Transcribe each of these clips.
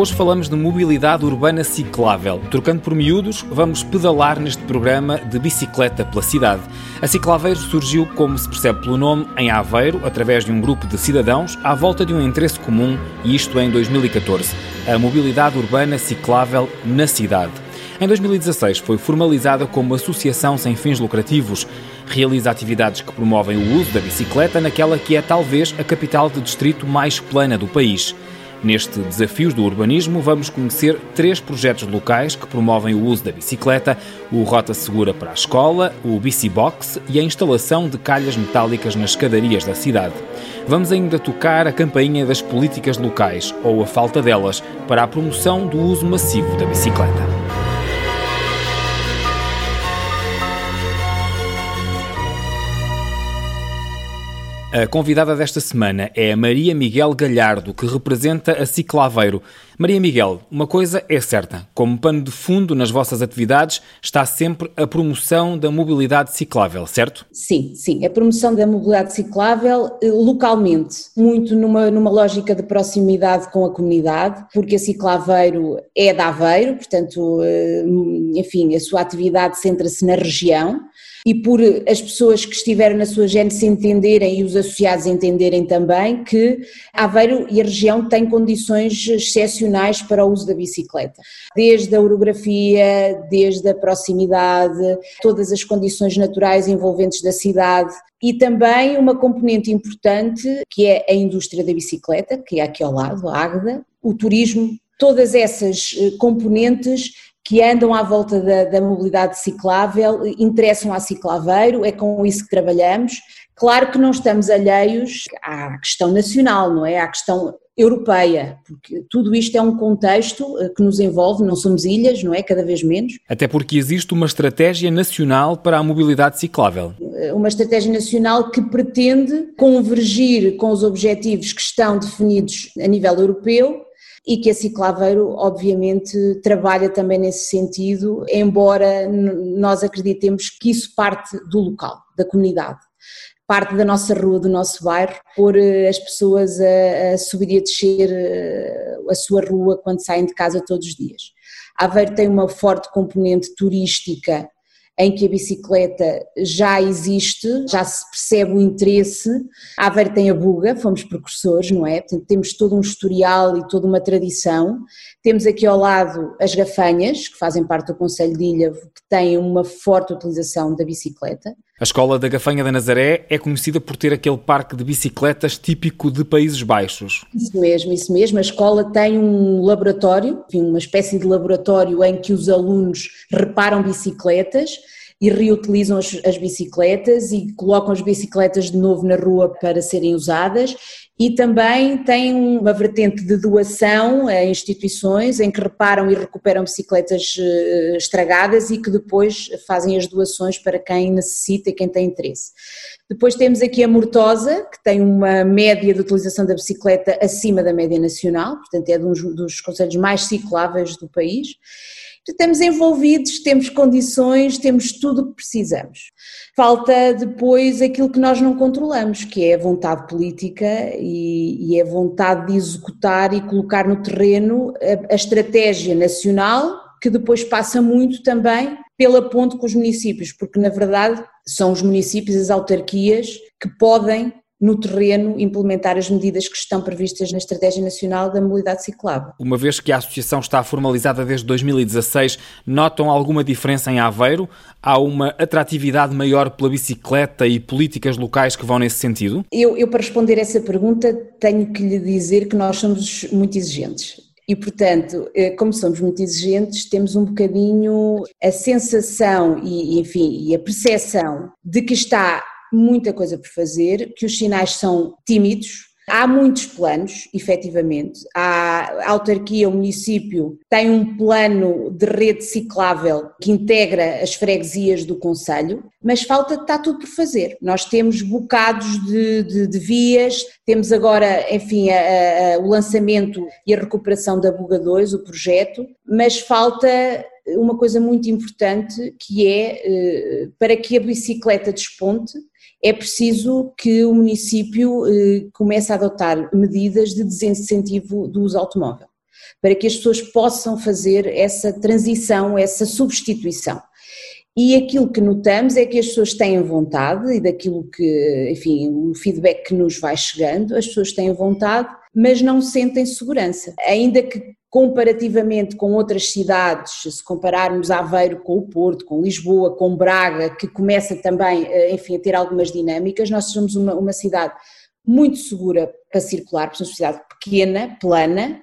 Hoje falamos de mobilidade urbana ciclável. Trocando por miúdos, vamos pedalar neste programa de bicicleta pela cidade. A Ciclaveiro surgiu, como se percebe pelo nome, em Aveiro, através de um grupo de cidadãos à volta de um interesse comum, e isto em 2014. A mobilidade urbana ciclável na cidade. Em 2016 foi formalizada como associação sem fins lucrativos. Realiza atividades que promovem o uso da bicicleta naquela que é talvez a capital de distrito mais plana do país. Neste Desafios do Urbanismo, vamos conhecer três projetos locais que promovem o uso da bicicleta: o Rota Segura para a Escola, o Bicibox e a instalação de calhas metálicas nas escadarias da cidade. Vamos ainda tocar a campainha das políticas locais, ou a falta delas, para a promoção do uso massivo da bicicleta. A convidada desta semana é a Maria Miguel Galhardo, que representa a Ciclaveiro. Maria Miguel, uma coisa é certa: como pano de fundo nas vossas atividades está sempre a promoção da mobilidade ciclável, certo? Sim, sim. A promoção da mobilidade ciclável eh, localmente, muito numa, numa lógica de proximidade com a comunidade, porque a Ciclaveiro é da Aveiro, portanto, eh, enfim, a sua atividade centra-se na região e por as pessoas que estiveram na sua gênese entenderem e os associados entenderem também que Aveiro e a região têm condições excepcionais para o uso da bicicleta. Desde a orografia, desde a proximidade, todas as condições naturais envolventes da cidade e também uma componente importante que é a indústria da bicicleta, que é aqui ao lado, a Águeda, o turismo, todas essas eh, componentes que andam à volta da, da, mobilidade ciclável, interessam à ciclaveiro, é com isso que trabalhamos. Claro que não estamos alheios à questão nacional, não é? À questão europeia, porque tudo isto é um contexto eh, que nos envolve, não somos ilhas, não é? Cada vez menos. Até porque existe uma estratégia nacional para a mobilidade ciclável. Eh, uma estratégia nacional que pretende convergir com os objetivos que estão definidos a nível europeu e que a Ciclaveiro, obviamente, trabalha também nesse sentido, embora nós acreditemos que isso parte do local, da comunidade. Parte da nossa rua, do nosso bairro, pôr eh, as pessoas a, a subir e a descer eh, a sua rua quando saem de casa todos os dias. Aveiro tem uma forte componente turística em que a bicicleta já existe, já se percebe o interesse. A Aveiro tem a Buga, fomos precursores, não é? Portanto, temos todo um historial e toda uma tradição. Temos aqui ao lado as Gafanhas, que fazem parte do Conselho de Ilha, que têm uma forte utilização da bicicleta. A Escola da Gafanha da Nazaré é conhecida por ter aquele parque de bicicletas típico de Países Baixos. Isso mesmo, isso mesmo. A escola tem um laboratório, uma espécie de laboratório em que os alunos reparam bicicletas e reutilizam as, as, bicicletas e colocam as bicicletas de novo na rua para serem usadas e também tem uma vertente de doação a instituições em que reparam e recuperam bicicletas eh, estragadas e que depois fazem as doações para quem necessita e quem tem interesse. Depois temos aqui a Mortosa, que tem uma média de utilização da bicicleta acima da média nacional, portanto é um dos conselhos mais cicláveis do país estamos envolvidos, temos condições, temos tudo o que precisamos. Falta depois aquilo que nós não controlamos, que é a vontade política e, e a vontade de executar e colocar no terreno a, a estratégia nacional, que depois passa muito também pela ponte com os municípios, porque na verdade são os municípios, as autarquias, que podem no terreno implementar as medidas que estão previstas na Estratégia Nacional da Mobilidade Ciclável. Uma vez que a associação está formalizada desde 2016, notam alguma diferença em Aveiro? Há uma atratividade maior pela bicicleta e políticas locais que vão nesse sentido? Eu, eu para responder essa pergunta, tenho que lhe dizer que nós somos muito exigentes. E, portanto, eh, como somos muito exigentes, temos um bocadinho a sensação e, enfim, e a percepção de que está muita coisa por fazer, que os sinais são tímidos, Há muitos planos, efetivamente. a autarquia, o município, tem um plano de rede ciclável que integra as freguesias do Conselho, mas falta, está tudo por fazer. Nós temos bocados de, de, de vias, temos agora, enfim, a, a, o lançamento e a recuperação da Buga 2, o projeto, mas falta uma coisa muito importante que é eh, para que a bicicleta desponte é preciso que o município eh, comece a adotar medidas de desincentivo do uso automóvel. para que as pessoas possam fazer essa transição, essa substituição. E aquilo que notamos é que as pessoas têm vontade, e daquilo que, enfim, o feedback que nos vai chegando, as pessoas têm vontade, mas não sentem segurança. Ainda que comparativamente com outras cidades, se compararmos Aveiro com o Porto, com Lisboa, com Braga, que começa também, eh, enfim, a ter algumas dinâmicas, nós somos uma, uma cidade muito segura para circular, porque somos uma cidade pequena, plana,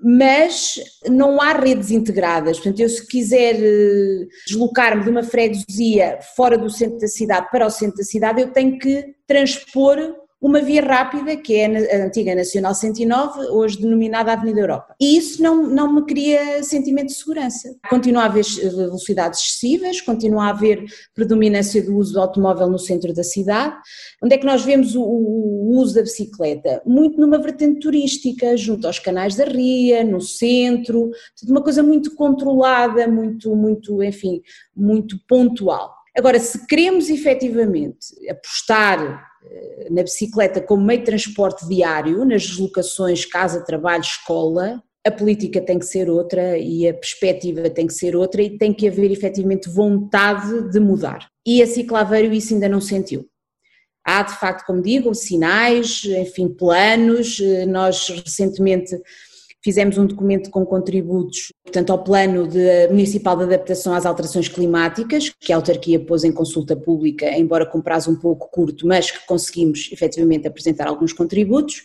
mas não há redes integradas. Portanto, eu se quiser eh, deslocar-me de uma freguesia fora do centro da cidade para o centro da cidade, eu tenho que transpor uma via rápida, que é a antiga Nacional 109, hoje denominada Avenida Europa. E isso não, não me cria sentimento de segurança. Continua a haver velocidades excessivas, continua a haver predominância do uso do automóvel no centro da cidade. Onde é que nós vemos o, o uso da bicicleta? Muito numa vertente turística, junto aos canais da Ria, no centro, uma coisa muito controlada, muito, muito, enfim, muito pontual. Agora, se queremos efetivamente apostar na bicicleta como meio de transporte diário, nas deslocações casa, trabalho, escola, a política tem que ser outra e a perspectiva tem que ser outra e tem que haver efetivamente vontade de mudar. E a Ciclaveiro isso ainda não sentiu. Há de facto, como digo, sinais, enfim, planos, eh, nós recentemente Fizemos um documento com contributos, portanto, ao Plano de, Municipal de Adaptação às Alterações Climáticas, que a autarquia pôs em consulta pública, embora com prazo um pouco curto, mas que conseguimos efetivamente apresentar alguns contributos.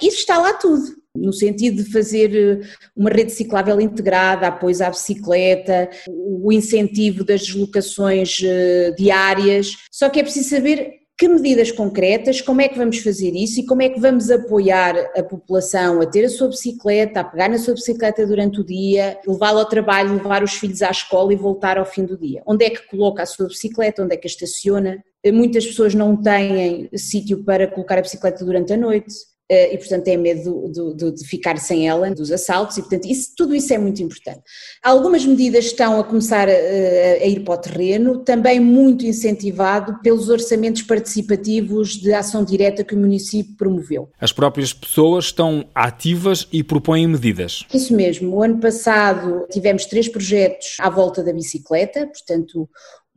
Isso está lá tudo, no sentido de fazer eh, uma rede ciclável integrada, apoio à bicicleta, o incentivo das deslocações eh, diárias, só que é preciso saber que medidas concretas, como é que vamos fazer isso e como é que vamos apoiar a população a ter a sua bicicleta, a pegar na sua bicicleta durante o dia, levá-la ao trabalho, levar os filhos à escola e voltar ao fim do dia? Onde é que coloca a sua bicicleta, onde é que a estaciona? Muitas pessoas não têm sítio para colocar a bicicleta durante a noite, eh, e portanto têm medo de, de, de, ficar sem ela, dos assaltos e portanto isso, tudo isso é muito importante. Algumas medidas estão a começar a, a, ir para o terreno, também muito incentivado pelos orçamentos participativos de ação direta que o município promoveu. As próprias pessoas estão ativas e propõem medidas. Isso mesmo, o ano passado tivemos três projetos à volta da bicicleta, portanto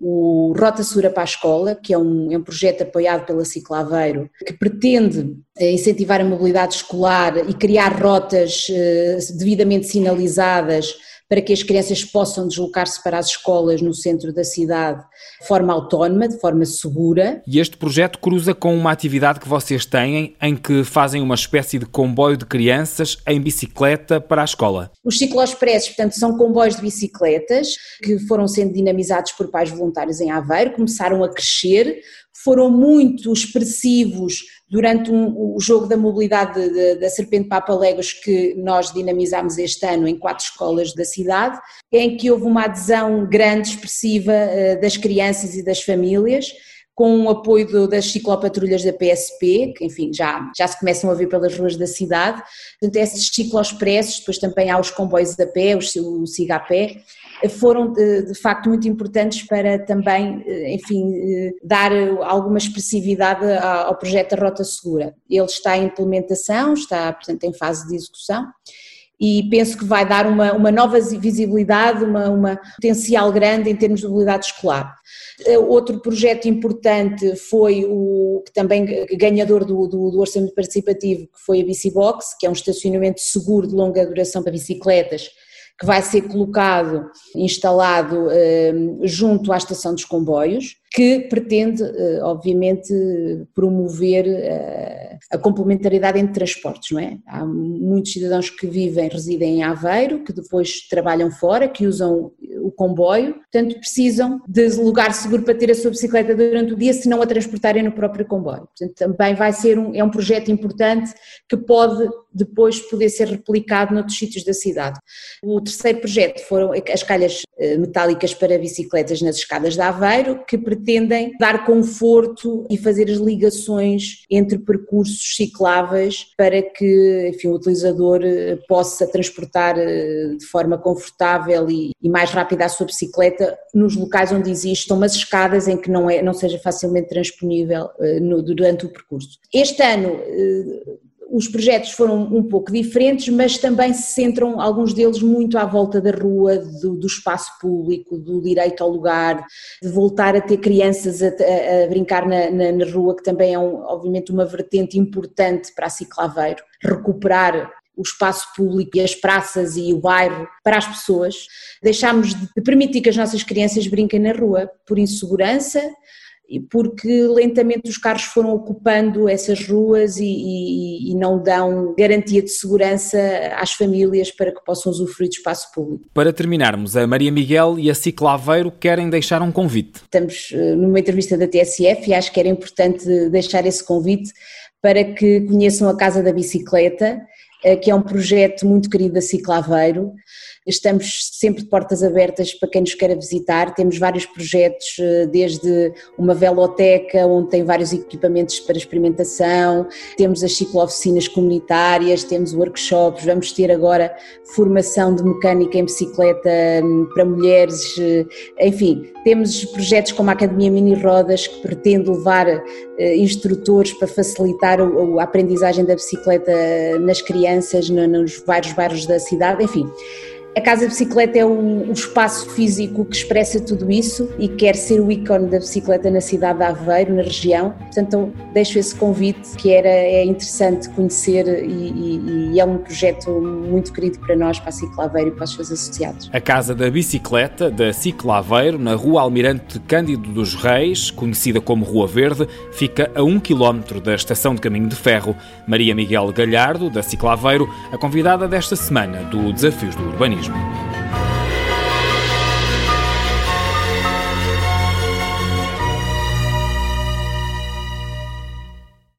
o Rota Segura para a Escola, que é um, é um projeto apoiado pela Ciclaveiro, que pretende eh, incentivar a mobilidade escolar e criar rotas eh, devidamente sinalizadas para que as crianças possam deslocar-se para as escolas no centro da cidade de forma autónoma, de forma segura. E este projeto cruza com uma atividade que vocês têm em que fazem uma espécie de comboio de crianças em bicicleta para a escola. Os cicloexpressos, portanto, são comboios de bicicletas que foram sendo dinamizados por pais voluntários em Aveiro, começaram a crescer, foram muito expressivos durante um, o jogo da mobilidade da Serpente Papa Legos que nós dinamizámos este ano em quatro escolas da cidade, em que houve uma adesão grande, expressiva eh, das crianças e das famílias, com o apoio das ciclopatrulhas da PSP, que enfim já, já se começam a ver pelas ruas da cidade, portanto esses cicloexpressos, depois também há os comboios a pé, o siga a pé, foram de, de, facto muito importantes para também, eh, enfim, eh, dar alguma expressividade ao projeto da Rota Segura. Ele está em implementação, está, portanto, em fase de execução e penso que vai dar uma, uma nova visibilidade, uma, uma potencial grande em termos de mobilidade escolar. Eh, outro projeto importante foi o também ganhador do, do, do orçamento participativo, que foi a Bicibox, que é um estacionamento seguro de longa duração para bicicletas, que vai ser colocado, instalado eh, junto à estação dos comboios, que pretende, eh, obviamente, promover eh, a complementaridade entre transportes, não é? Há muitos cidadãos que vivem, residem em Aveiro, que depois trabalham fora, que usam o comboio, portanto precisam de lugar seguro para ter a sua bicicleta durante o dia, se não a transportarem no próprio comboio. Portanto, também vai ser um, é um projeto importante que pode depois poder ser replicado noutros sítios da cidade. O terceiro projeto foram as calhas eh, metálicas para bicicletas nas escadas de Aveiro, que pretendem dar conforto e fazer as ligações entre percursos cicláveis para que enfim, o utilizador eh, possa transportar eh, de forma confortável e, e mais rápida a sua bicicleta nos locais onde existam umas escadas em que não, é, não seja facilmente transponível no, durante o percurso. Este ano os projetos foram um pouco diferentes, mas também se centram, alguns deles, muito à volta da rua, do, do espaço público, do direito ao lugar, de voltar a ter crianças a, a, brincar na, na, na, rua, que também é, um, obviamente, uma vertente importante para a Ciclaveiro, recuperar o espaço público e as praças e o bairro para as pessoas. Deixámos de permitir que as nossas crianças brinquem na rua por insegurança, porque lentamente os carros foram ocupando essas ruas e, e, e, não dão garantia de segurança às famílias para que possam usufruir de espaço público. Para terminarmos, a Maria Miguel e a Ciclaveiro querem deixar um convite. Estamos eh, numa entrevista da TSF e acho que era importante deixar esse convite para que conheçam a Casa da Bicicleta, eh, que é um projeto muito querido da Ciclaveiro, Estamos sempre de portas abertas para quem nos queira visitar. Temos vários projetos, eh, desde uma veloteca, onde tem vários equipamentos para experimentação, temos as ciclooficinas comunitárias, temos workshops, vamos ter agora formação de mecânica em bicicleta hum, para mulheres, eh, enfim, temos projetos como a Academia Mini Rodas, que pretende levar eh, instrutores para facilitar a aprendizagem da bicicleta nas crianças, nos vários bairros da cidade, enfim. A Casa Bicicleta é um, um, espaço físico que expressa tudo isso e quer ser o ícone da bicicleta na cidade de Aveiro, na região. Portanto, deixo esse convite que era, é interessante conhecer e, e, e é um projeto muito querido para nós, para a Ciclaveiro e para os seus associados. A Casa da Bicicleta da Ciclaveiro, na Rua Almirante Cândido dos Reis, conhecida como Rua Verde, fica a um quilómetro da Estação de Caminho de Ferro. Maria Miguel Galhardo, da Ciclaveiro, a convidada desta semana do Desafios do Urbanismo. Management.